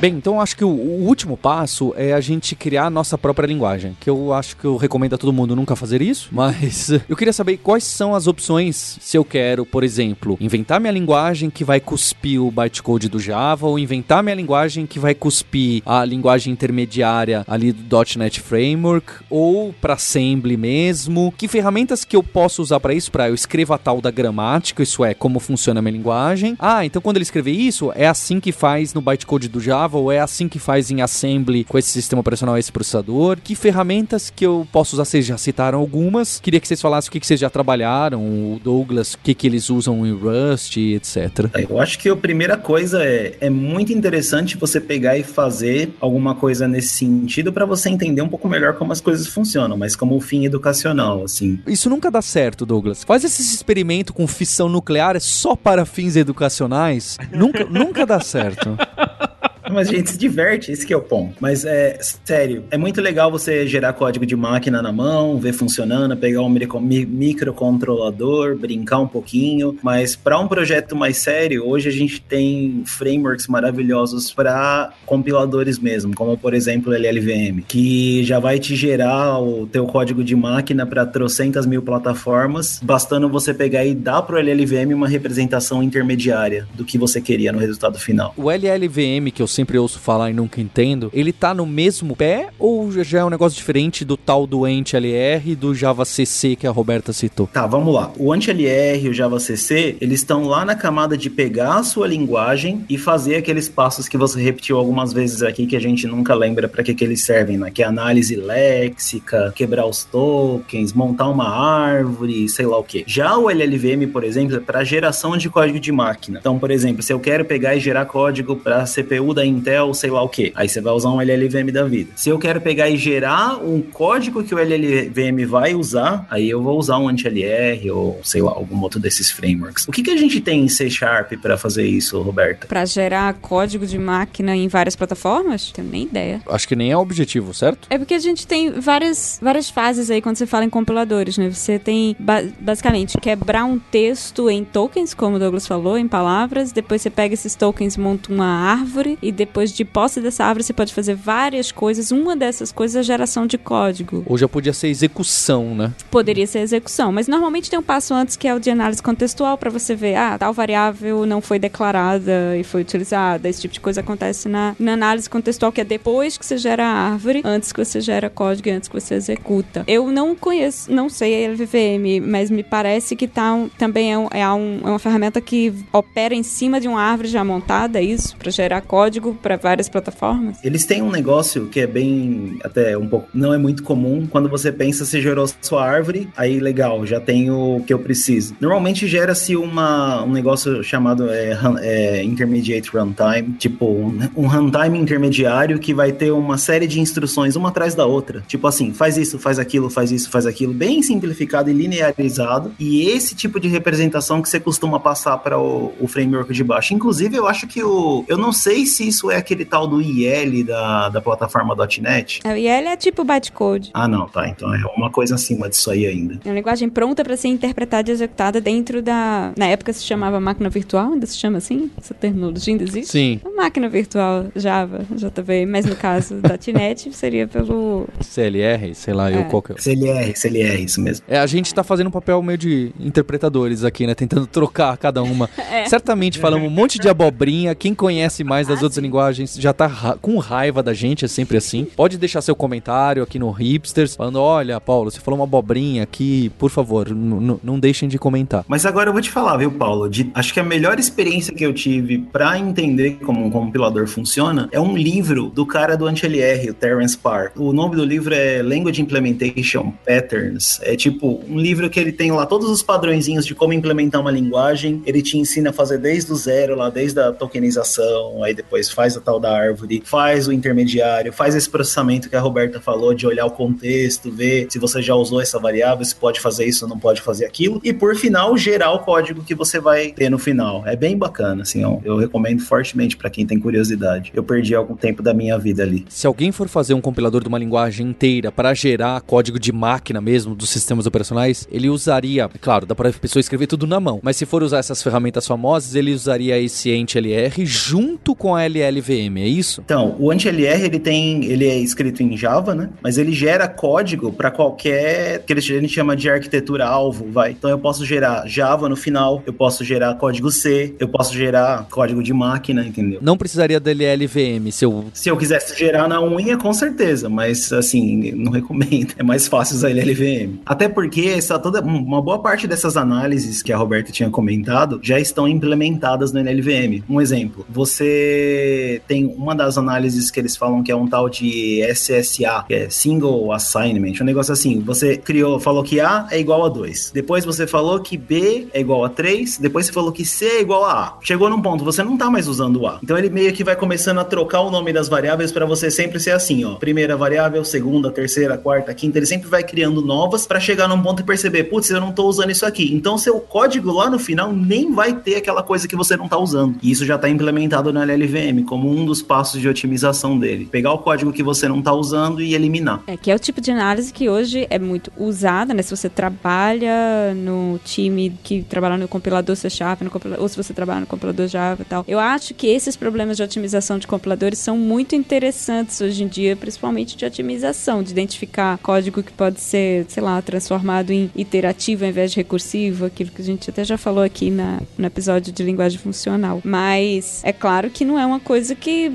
Bem, então acho que o, o, último passo é a gente criar a nossa própria linguagem. Que eu acho que eu recomendo a todo mundo nunca fazer isso, mas eu queria saber quais são as opções se eu quero, por exemplo, inventar minha linguagem que vai cuspir o bytecode do Java ou inventar minha linguagem que vai cuspir a linguagem intermediária ali do .NET Framework ou para assembly mesmo. Que ferramentas que eu posso usar para isso? Para eu escrevo a tal da gramática, isso é, como funciona a minha linguagem. Ah, então quando ele escrever isso, é assim que faz no bytecode do Java ou é assim que faz em assembly com esse sistema operacional, esse processador? Que ferramentas que eu posso usar? Vocês já citaram algumas. Queria que vocês falassem o que, que vocês já trabalharam, o Douglas, o que, que eles usam em Rust, etc. Eu acho que a primeira coisa é, é muito interessante você pegar e fazer alguma coisa nesse sentido para você entender um pouco melhor como as coisas funcionam, mas como um fim educacional, assim. Isso nunca dá certo, Douglas. Faz esse experimento com fissão nuclear é só para fins educacionais. nunca, nunca dá certo. Mas a gente se diverte, esse que é o ponto. Mas é sério, é muito legal você gerar código de máquina na mão, ver funcionando, pegar um microcontrolador, brincar um pouquinho. Mas para um projeto mais sério, hoje a gente tem frameworks maravilhosos para compiladores mesmo, como por exemplo o LLVM, que já vai te gerar o teu código de máquina para trocentas mil plataformas, bastando você pegar e dar para o LLVM uma representação intermediária do que você queria no resultado final. O LLVM que eu sempre ouço falar e nunca entendo, ele tá no mesmo pé ou já é um negócio diferente do tal do anti-LR e do Java CC que a Roberta citou? Tá, vamos lá. O anti-LR e o Java CC, eles estão lá na camada de pegar a sua linguagem e fazer aqueles passos que você repetiu algumas vezes aqui que a gente nunca lembra para que, que eles servem, né? Que é análise léxica, quebrar os tokens, montar uma árvore, sei lá o que. Já o LLVM, por exemplo, é para geração de código de máquina. Então, por exemplo, se eu quero pegar e gerar código para CPU da Intel, sei lá o que. Aí você vai usar um LLVM da vida. Se eu quero pegar e gerar um código que o LLVM vai usar, aí eu vou usar um anti-LR ou sei lá, algum outro desses frameworks. O que, que a gente tem em C Sharp para fazer isso, Roberta? Para gerar código de máquina em várias plataformas? Tenho nem ideia. Acho que nem é o objetivo, certo? É porque a gente tem várias, várias fases aí quando você fala em compiladores, né? Você tem ba basicamente quebrar um texto em tokens, como o Douglas falou, em palavras, depois você pega esses tokens, monta uma árvore e depois de posse dessa árvore você pode fazer várias coisas. Uma dessas coisas é a geração de código. Ou já podia ser execução, né? Poderia ser execução, mas normalmente tem um passo antes que é o de análise contextual para você ver, ah, tal variável não foi declarada e foi utilizada. Esse tipo de coisa acontece na, na análise contextual, que é depois que você gera a árvore, antes que você gera código e antes que você executa. Eu não conheço, não sei a LVVM, mas me parece que tá um, também é, um, é, um, é uma ferramenta que opera em cima de uma árvore já montada, é isso, para gerar código para várias plataformas? Eles têm um negócio que é bem, até um pouco, não é muito comum. Quando você pensa, você gerou sua árvore, aí legal, já tenho o que eu preciso. Normalmente gera-se um negócio chamado é, é, Intermediate Runtime, tipo um, um runtime intermediário que vai ter uma série de instruções uma atrás da outra. Tipo assim, faz isso, faz aquilo, faz isso, faz aquilo, bem simplificado e linearizado. E esse tipo de representação que você costuma passar para o, o framework de baixo. Inclusive, eu acho que o. Eu não sei se isso é aquele tal do IL da, da plataforma .NET? É, E ele é tipo bytecode. Ah, não, tá. Então é uma coisa acima disso aí ainda. É uma linguagem pronta para ser interpretada e executada dentro da. Na época se chamava máquina virtual, ainda se chama assim? Essa terminologia ainda existe? Sim, A máquina virtual Java, JV, mas no caso .NET seria pelo. CLR, sei lá, eu É. qualquer. CLR, CLR, isso mesmo. É, a gente tá fazendo um papel meio de interpretadores aqui, né? Tentando trocar cada uma. É. Certamente falamos um monte de abobrinha. Quem conhece mais das outras linguagens já tá ra- com raiva da gente, é sempre assim. Pode deixar seu comentário aqui no Hipsters, falando: olha, Paulo, você falou uma abobrinha aqui, por favor, não deixem de comentar. Mas agora eu vou te falar, viu, Paulo? De- acho que a melhor experiência que eu tive pra entender como um compilador funciona é um livro do cara do anti-LR, o Terence Parr. O nome do livro é Language Implementation Patterns. É tipo um livro que ele tem lá todos os padrõezinhos de como implementar uma linguagem. Ele te ensina a fazer desde o zero, lá desde a tokenização, aí depois faz a tal da árvore, faz o intermediário, faz esse processamento que a Roberta falou de olhar o contexto, ver se você já usou essa variável, se pode fazer isso ou não pode fazer aquilo. E por final, gerar o código que você vai ter no final. É bem bacana, assim, ó. eu recomendo fortemente pra quem tem curiosidade. Eu perdi algum tempo da minha vida ali. Se alguém for fazer um compilador de uma linguagem inteira para gerar código de máquina mesmo dos sistemas operacionais, ele usaria, é claro, dá para a pessoa escrever tudo na mão, mas se for usar essas ferramentas famosas, ele usaria esse ent-lr junto com a LLVM, é isso? Então, o anti-LR ele tem, ele é escrito em Java, né? Mas ele gera código para qualquer que a gente chama de arquitetura alvo, vai. Então eu posso gerar Java no final, eu posso gerar código C, eu posso gerar código de máquina, entendeu? Não precisaria da LLVM, se eu Se eu quisesse gerar na unha, com certeza, mas assim, não recomendo. É mais fácil usar LLVM. Até porque essa toda uma boa parte dessas análises que a Roberta tinha comentado já estão implementadas no LLVM. Um exemplo, você tem uma das análises que eles falam que é um tal de SSA, que é Single Assignment, um negócio assim. Você criou, falou que A é igual a 2. Depois você falou que B é igual a 3. Depois você falou que C é igual a A. Chegou num ponto, você não tá mais usando A. Então ele meio que vai começando a trocar o nome das variáveis para você sempre ser assim, ó. Primeira variável, segunda, terceira, quarta, quinta. Ele sempre vai criando novas para chegar num ponto e perceber, putz, eu não tô usando isso aqui. Então seu código lá no final nem vai ter aquela coisa que você não tá usando. E isso já tá implementado no LLVM como um dos passos de otimização dele. Pegar o código que você não tá usando e eliminar. É, que é o tipo de análise que hoje é muito usada, né? Se você trabalha no time que trabalha no compilador C Sharp, ou se você trabalha no compilador Java e tal. Eu acho que esses problemas de otimização de compiladores são muito interessantes hoje em dia, principalmente de otimização, de identificar código que pode ser, sei lá, transformado em iterativo ao invés de recursivo, aquilo que a gente até já falou aqui na, no episódio de linguagem funcional. Mas é claro que não é uma coisa que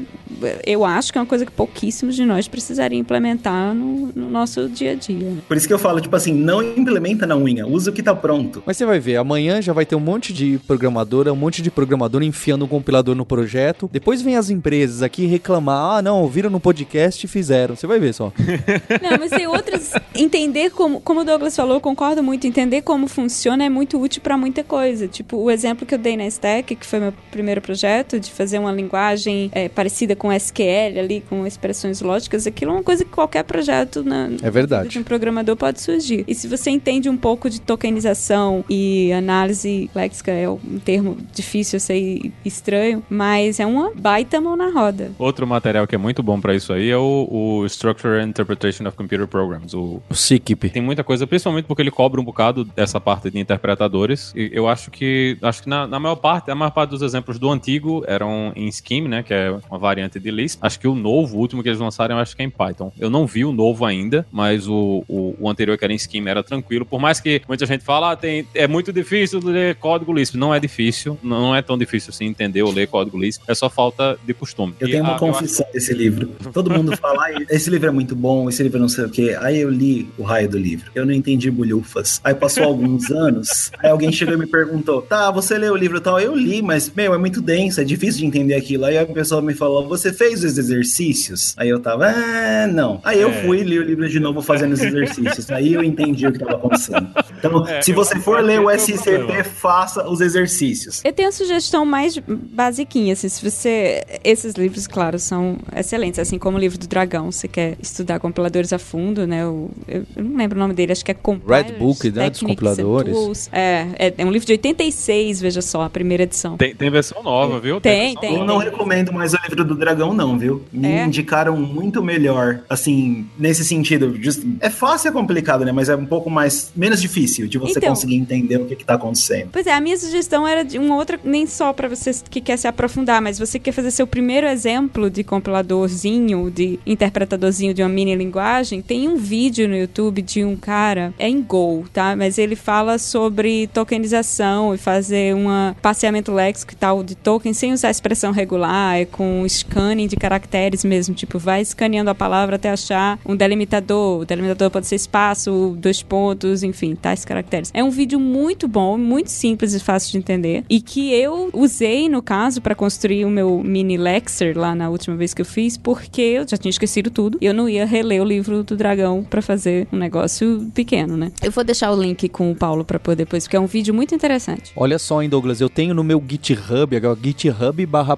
eu acho que é uma coisa que pouquíssimos de nós precisariam implementar no, no nosso dia a dia. Por isso que eu falo, tipo assim, não implementa na unha, usa o que tá pronto. Mas você vai ver, amanhã já vai ter um monte de programadora, um monte de programador enfiando um compilador no projeto. Depois vem as empresas aqui reclamar: ah, não, ouviram no podcast e fizeram. Você vai ver só. Não, mas tem outras. Entender como, como o Douglas falou, eu concordo muito. Entender como funciona é muito útil para muita coisa. Tipo, o exemplo que eu dei na Stack, que foi meu primeiro projeto, de fazer uma linguagem é, parecida com SQL ali, com expressões lógicas, aquilo é uma coisa que qualquer projeto na, É verdade. de um programador pode surgir. E se você entende um pouco de tokenização e análise léxica, é um termo difícil, eu sei, estranho, mas é uma baita mão na roda. Outro material que é muito bom pra isso aí é o, o Structure and Interpretation of Computer Programs, o O SICP. tem muita coisa, principalmente porque ele cobra um bocado dessa parte de interpretadores. E eu acho que acho que na, na maior parte, a maior parte dos exemplos do antigo eram em Scheme, né, que é uma variante de Lisp. Acho que o novo, o último que eles lançaram, acho que é em Python. Eu não vi o novo ainda, mas o, o, o anterior que era em Scheme era tranquilo. Por mais que muita gente fala, ah, tem, é muito difícil ler código Lisp. Não é difícil, não é tão difícil assim entender ou ler código Lisp. É só falta de costume. Eu E tenho a- uma eu acho- confissão desse livro. Todo mundo fala, "Ai, esse livro é muito bom, esse livro não sei o quê. Aí eu li o raio do livro. Eu não entendi bolhufas. Aí passou alguns anos, aí alguém chegou e me perguntou: tá, você leu o livro e tal? Eu li, mas, meu, é muito denso, é difícil de entender aquilo. Aí a pessoa me falou: você fez os exercícios? Aí eu tava, ah, não. Aí eu É. fui li o livro de novo fazendo os exercícios. Aí eu entendi o que tava acontecendo. Então, É, se você for ler o é SCP, faça os exercícios. Eu tenho uma sugestão mais basiquinha, assim, se você... Esses livros, claro, são excelentes, assim como o livro do Dragão, você quer estudar compiladores a fundo, né, eu, eu não lembro o nome dele, acho que é Compilers, Red Book, né, dos compiladores. É, é, é um livro de 86, veja só, a primeira edição. Tem, tem versão nova, viu? Tem, tem. Eu nova. não tem. Recomendo mais o livro do dragão, não, viu? Me É? indicaram muito melhor, assim, nesse sentido. just- é fácil e é complicado, né? Mas é um pouco mais menos difícil de você Então. conseguir entender o que, que tá acontecendo. Pois é, a minha sugestão era de uma outra, nem só pra você que quer se aprofundar, mas você quer fazer seu primeiro exemplo de compiladorzinho, de interpretadorzinho de uma mini linguagem. Tem um vídeo no YouTube de um cara, é em Go, tá? Mas ele fala sobre tokenização e fazer um passeamento léxico e tal de token sem usar expressão regular, é com scanning de caracteres mesmo, tipo, vai escaneando a palavra até achar um delimitador. O delimitador pode ser espaço, dois pontos, enfim, tais caracteres. É um vídeo muito bom, muito simples e fácil de entender e que eu usei no caso para construir o meu mini Lexer lá na última vez que eu fiz, porque eu já tinha esquecido tudo e eu não ia reler o livro do dragão para fazer um negócio pequeno, né? Eu vou deixar o link com o Paulo para pôr depois, porque é um vídeo muito interessante. Olha só, hein, Douglas, eu tenho no meu GitHub, agora, GitHub barra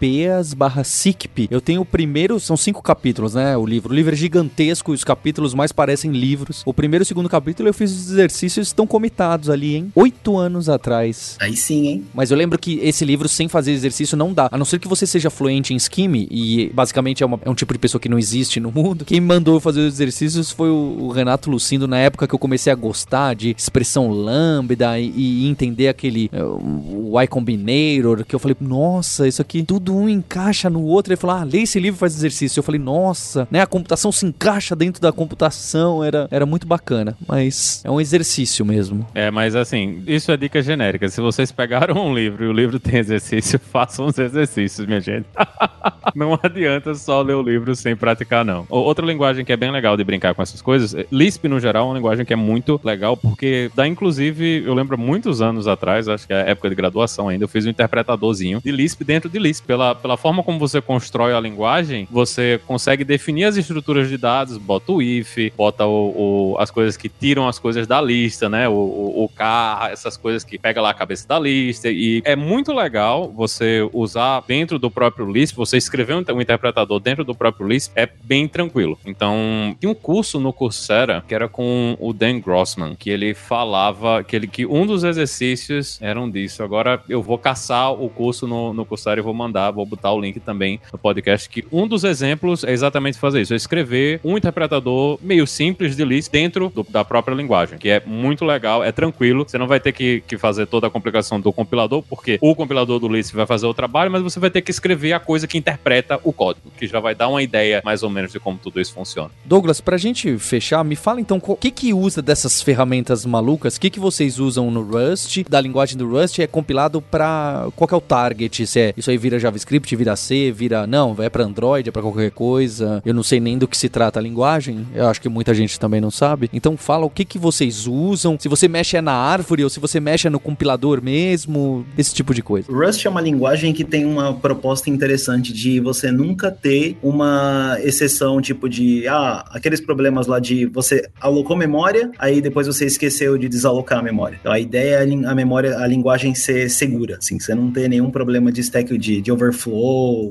peas barra SICP, eu tenho o primeiro, são cinco capítulos, né, o livro. O livro é gigantesco e os capítulos mais parecem livros. O primeiro e o segundo capítulo eu fiz os exercícios, estão comitados ali, hein, oito anos atrás. Aí sim, hein? Mas eu lembro que esse livro, sem fazer exercício, não dá. A não ser que você seja fluente em Scheme, e basicamente é, uma- é um tipo de pessoa que não existe no mundo. Quem mandou fazer os exercícios foi o, o Renato Lucindo, na época que eu comecei a gostar de expressão lambda e, e entender aquele é, o Y Combinator, que eu falei, nossa, isso aqui tudo um encaixa no outro. Ele falou, ah, lê esse livro faz exercício. Eu falei, nossa, né, a computação se encaixa dentro da computação, era, era muito bacana. Mas é um exercício mesmo. É, mas assim, isso é dica genérica. Se vocês pegaram um livro e o livro tem exercício, façam os exercícios, minha gente. não adianta só ler o livro sem praticar, não. Outra linguagem que é bem legal de brincar com essas coisas, é- Lisp no geral é uma linguagem que é muito legal, porque dá inclusive, eu lembro muitos anos atrás, acho que é época de graduação ainda, eu fiz um interpretadorzinho de Lisp dentro de Lisp. Pela, pela forma como você constrói a linguagem, você consegue definir as estruturas de dados, bota o if, bota o, o- as coisas que tiram as coisas da lista, né? O, o, o car, essas coisas que pega lá a cabeça da lista. E é muito legal você usar dentro do próprio Lisp, você escrever um, um interpretador dentro do próprio Lisp, é bem tranquilo. Então, tinha um curso no Coursera que era com o Dan Grossman, que ele falava que, ele, que um dos exercícios eram disso. Agora eu vou caçar o curso no, no Coursera e vou mandar, vou botar o link também no podcast, que um dos exemplos é exatamente fazer isso, é escrever um interpretador meio simples de Lisp dentro do- da própria linguagem, que é muito legal, é tranquilo, você não vai ter que, que fazer toda a complicação do compilador, porque o compilador do Lisp vai fazer o trabalho, mas você vai ter que escrever a coisa que interpreta o código, que já vai dar uma ideia mais ou menos de como tudo isso funciona. Douglas, pra gente fechar, me fala então o que que usa dessas ferramentas malucas, o que que vocês usam no Rust, da linguagem do Rust, é compilado pra qual é o target, se é isso aí vira JavaScript, vira C, vira, não, é pra Android, é pra qualquer coisa, eu não sei nem do que se trata a linguagem, eu acho que muita gente também não sabe, então fala o que que vocês usam, se você mexe é na árvore ou se você mexe é no compilador mesmo, esse tipo de coisa. Rust é uma linguagem que tem uma proposta interessante de você nunca ter uma exceção, tipo de, ah, aqueles problemas lá de você alocou memória, aí depois você esqueceu de desalocar a memória. Então a ideia é a memória, a linguagem ser segura, assim, você não ter nenhum problema de stack de, de overflow,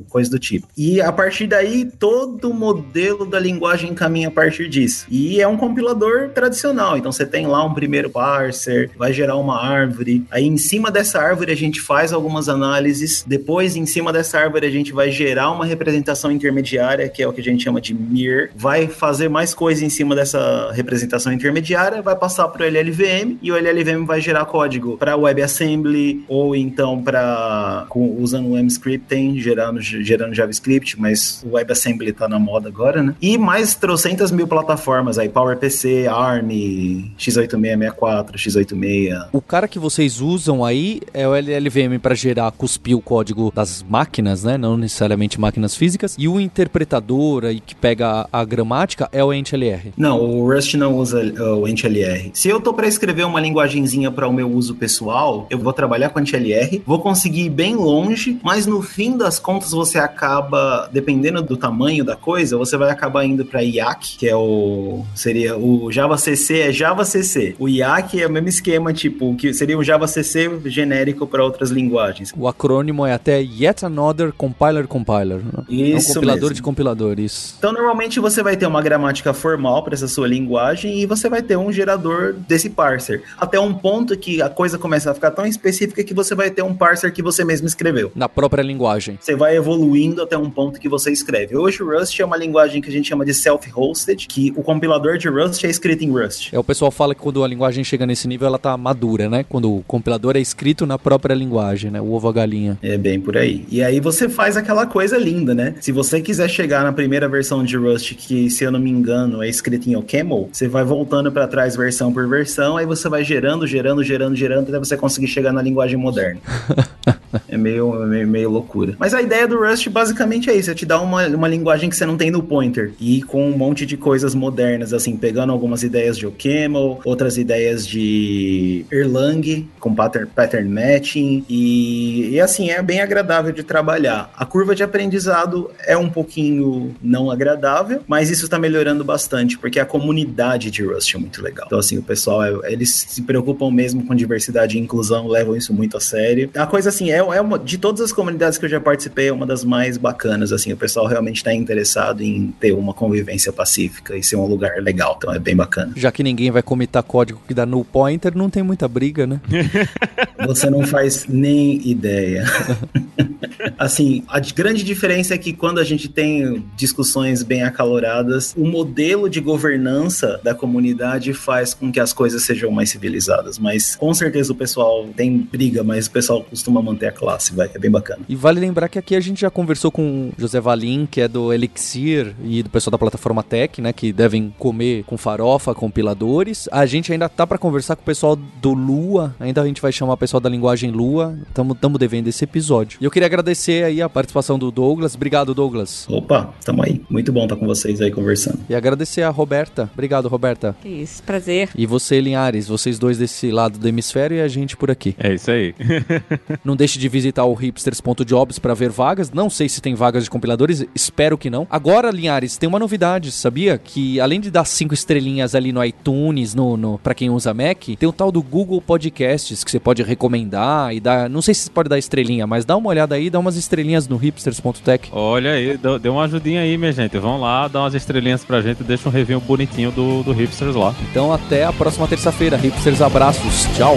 coisa do tipo. E a partir daí, todo o modelo da linguagem caminha a partir disso. E é um compilador tradicional, então você tem lá um primeiro parser, vai gerar uma árvore, aí em cima dessa árvore a gente faz algumas análises, depois em cima dessa árvore a gente vai gerar uma representação intermediária, que é o que a gente chama de mir, vai fazer mais coisa em cima dessa representação intermediária, vai passar para o LLVM e o LLVM vai gerar código para WebAssembly ou então para usando o MScripting, gerando, gerando JavaScript, mas o WebAssembly tá na moda agora, né? E mais trocentas mil plataformas aí, PowerPC, ARM, x8664, x86. O cara que vocês usam aí é o LLVM para gerar, cuspir o código das máquinas, né? Não necessariamente máquinas físicas. E o interpretador aí que pega a, a gramática é o EntLR. Não, o Rust não usa uh, o EntLR. Se eu tô para escrever uma linguagenzinha para o meu uso pessoal, eu vou trabalhar com EntLR, vou conseguir ir bem longe, mas no fim das contas você acaba, dependendo do tamanho da coisa, você vai acabar indo para IAC, que é o seria o Java CC é Java CC. O IAC é o mesmo esquema, tipo, que seria um Java CC genérico para outras linguagens. O acrônimo é até Yet Another Compiler Compiler. né? é um Isso compilador mesmo. de compiladores. Então, normalmente você vai ter uma gramática formal para essa sua linguagem e você vai ter um gerador desse parser. Até um ponto que a coisa começa a ficar tão específica que você vai ter um parser que você mesmo escreveu. Na própria linguagem. Você vai evoluindo até um ponto que você escreve. Hoje o Rust é uma linguagem que a gente chama de self-hosted, que o compilador de Rust é escrito em Rust. É, o pessoal fala que quando a linguagem chega nesse nível, ela tá madura, né? Quando o compilador é escrito na própria linguagem, né? O ovo a galinha. É bem por aí. E aí você faz aquela coisa linda, né? Se você quiser chegar na primeira versão de Rust, que se eu não me engano é escrita em OCaml, você vai voltando para trás versão por versão, aí você vai gerando, gerando, gerando, gerando, até você conseguir chegar na linguagem moderna. é meio, meio, meio, loucura. Mas a ideia do Rust basicamente é isso: é te dar uma, uma linguagem que você não tem no pointer. E com um monte de coisas modernas, assim, pegando algumas ideias de OCaml, outras ideias de Erlang, com pattern, pattern matching. E, e assim, é bem agradável de trabalhar. A curva de aprendizado é um pouquinho não agradável, mas isso está melhorando bastante, porque a comunidade de Rust é muito legal. Então, assim, o pessoal, é, eles se preocupam mesmo com diversidade e inclusão, levam isso muito a sério. A coisa, assim, é, é uma, de todas as comunidades que eu já participei, é uma das mais bacanas, assim, o pessoal realmente está interessado em ter uma convivência pacífica e ser um lugar legal, então é bem bacana. Já que ninguém vai comitar código que dá no pointer, não tem muita briga, né? Você não faz nem ideia. assim, a grande diferença é que quando a gente tem discussões bem acaloradas, o modelo de governança da comunidade faz com que as coisas sejam mais civilizadas. Mas com certeza o pessoal tem briga, mas o pessoal costuma manter a classe, vai, é bem bacana. E vale lembrar que aqui a gente já conversou com José Valim, que é do Elixir e do pessoal da plataforma Tech, né, que devem comer com farofa, compiladores. A gente ainda tá para conversar com o pessoal do Lua, ainda a gente vai chamar o pessoal da linguagem Lua. Tamo, tamo devendo esse episódio. E eu queria agradecer aí a participação do Douglas. Obrigado, Douglas. Opa, tamo aí. Muito bom estar com vocês aí conversando. E agradecer a Roberta. Obrigado, Roberta. Isso, prazer. E você, Linhares, vocês dois desse lado do hemisfério e a gente por aqui. É isso aí. não deixe de visitar o hipsters.jobs para ver vagas. Não sei se tem vagas de compiladores, espero que não. Agora, Linhares, tem uma novidade, sabia? Que além de dar cinco estrelinhas ali no iTunes, no, no para quem usa Mac, tem o tal do Google Podcasts que você pode recomendar e dar. Não sei se você pode dar estrelinha, mas dá uma olhada aí, dá umas estrelinhas no hipsters.tech. Olha aí, deu uma ajudinha aí, minha gente. Vão lá, dá umas estrelinhas pra gente, deixa um review bonitinho do, do Hipsters lá. Então até a próxima terça-feira. Hipsters, abraços. Tchau.